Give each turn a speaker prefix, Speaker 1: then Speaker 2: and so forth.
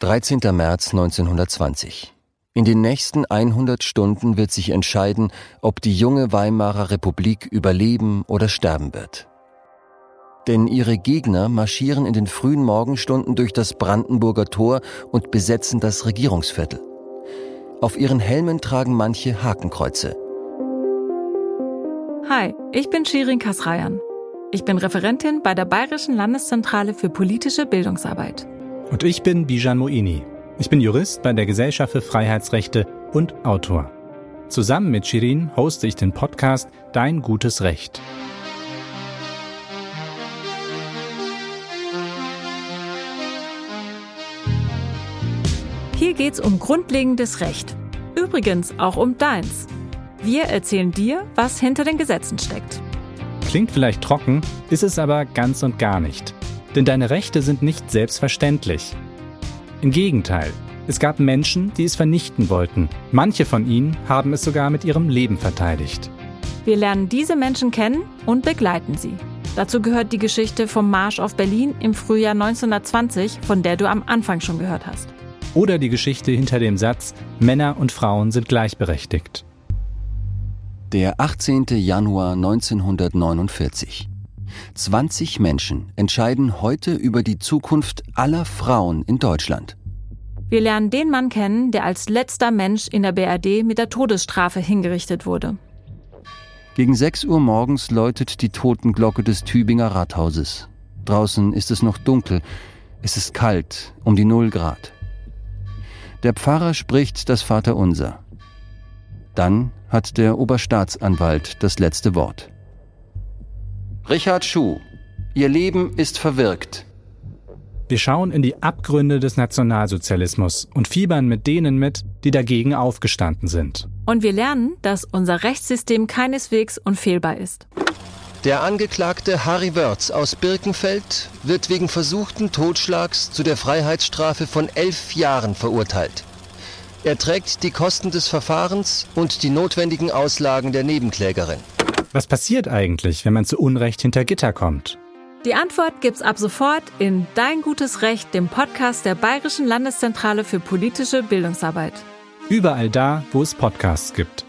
Speaker 1: 13. März 1920. In den nächsten 100 Stunden wird sich entscheiden, ob die junge Weimarer Republik überleben oder sterben wird. Denn ihre Gegner marschieren in den frühen Morgenstunden durch das Brandenburger Tor und besetzen das Regierungsviertel. Auf ihren Helmen tragen manche Hakenkreuze.
Speaker 2: Hi, ich bin Shirin Kasrayan. Ich bin Referentin bei der Bayerischen Landeszentrale für politische Bildungsarbeit.
Speaker 3: Und ich bin Bijan Moini. Ich bin Jurist bei der Gesellschaft für Freiheitsrechte und Autor. Zusammen mit Shirin hoste ich den Podcast Dein gutes Recht.
Speaker 2: Hier geht's um grundlegendes Recht. Übrigens auch um deins. Wir erzählen dir, was hinter den Gesetzen steckt.
Speaker 3: Klingt vielleicht trocken, ist es aber ganz und gar nicht. Denn deine Rechte sind nicht selbstverständlich. Im Gegenteil, es gab Menschen, die es vernichten wollten. Manche von ihnen haben es sogar mit ihrem Leben verteidigt.
Speaker 2: Wir lernen diese Menschen kennen und begleiten sie. Dazu gehört die Geschichte vom Marsch auf Berlin im Frühjahr 1920, von der du am Anfang schon gehört hast.
Speaker 3: Oder die Geschichte hinter dem Satz, Männer und Frauen sind gleichberechtigt.
Speaker 1: Der 18. Januar 1949. 20 Menschen entscheiden heute über die Zukunft aller Frauen in Deutschland.
Speaker 2: Wir lernen den Mann kennen, der als letzter Mensch in der BRD mit der Todesstrafe hingerichtet wurde.
Speaker 1: Gegen 6 Uhr morgens läutet die Totenglocke des Tübinger Rathauses. Draußen ist es noch dunkel. Es ist kalt, um die Null Grad. Der Pfarrer spricht das Vaterunser. Dann hat der Oberstaatsanwalt das letzte Wort. Richard Schuh, Ihr Leben ist verwirkt.
Speaker 3: Wir schauen in die Abgründe des Nationalsozialismus und fiebern mit denen mit, die dagegen aufgestanden sind.
Speaker 2: Und wir lernen, dass unser Rechtssystem keineswegs unfehlbar ist.
Speaker 1: Der Angeklagte Harry Wörz aus Birkenfeld wird wegen versuchten Totschlags zu der Freiheitsstrafe von elf Jahren verurteilt. Er trägt die Kosten des Verfahrens und die notwendigen Auslagen der Nebenklägerin.
Speaker 3: Was passiert eigentlich, wenn man zu Unrecht hinter Gitter kommt?
Speaker 2: Die Antwort gibt's ab sofort in Dein gutes Recht, dem Podcast der Bayerischen Landeszentrale für politische Bildungsarbeit.
Speaker 3: Überall da, wo es Podcasts gibt.